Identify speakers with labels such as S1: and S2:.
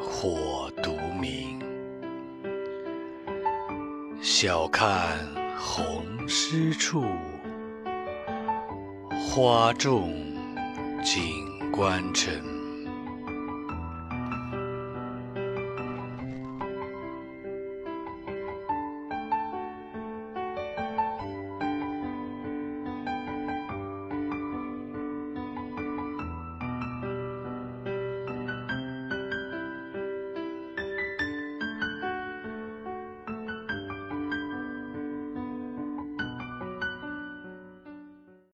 S1: 火独明，晓看红湿处，花重锦官城。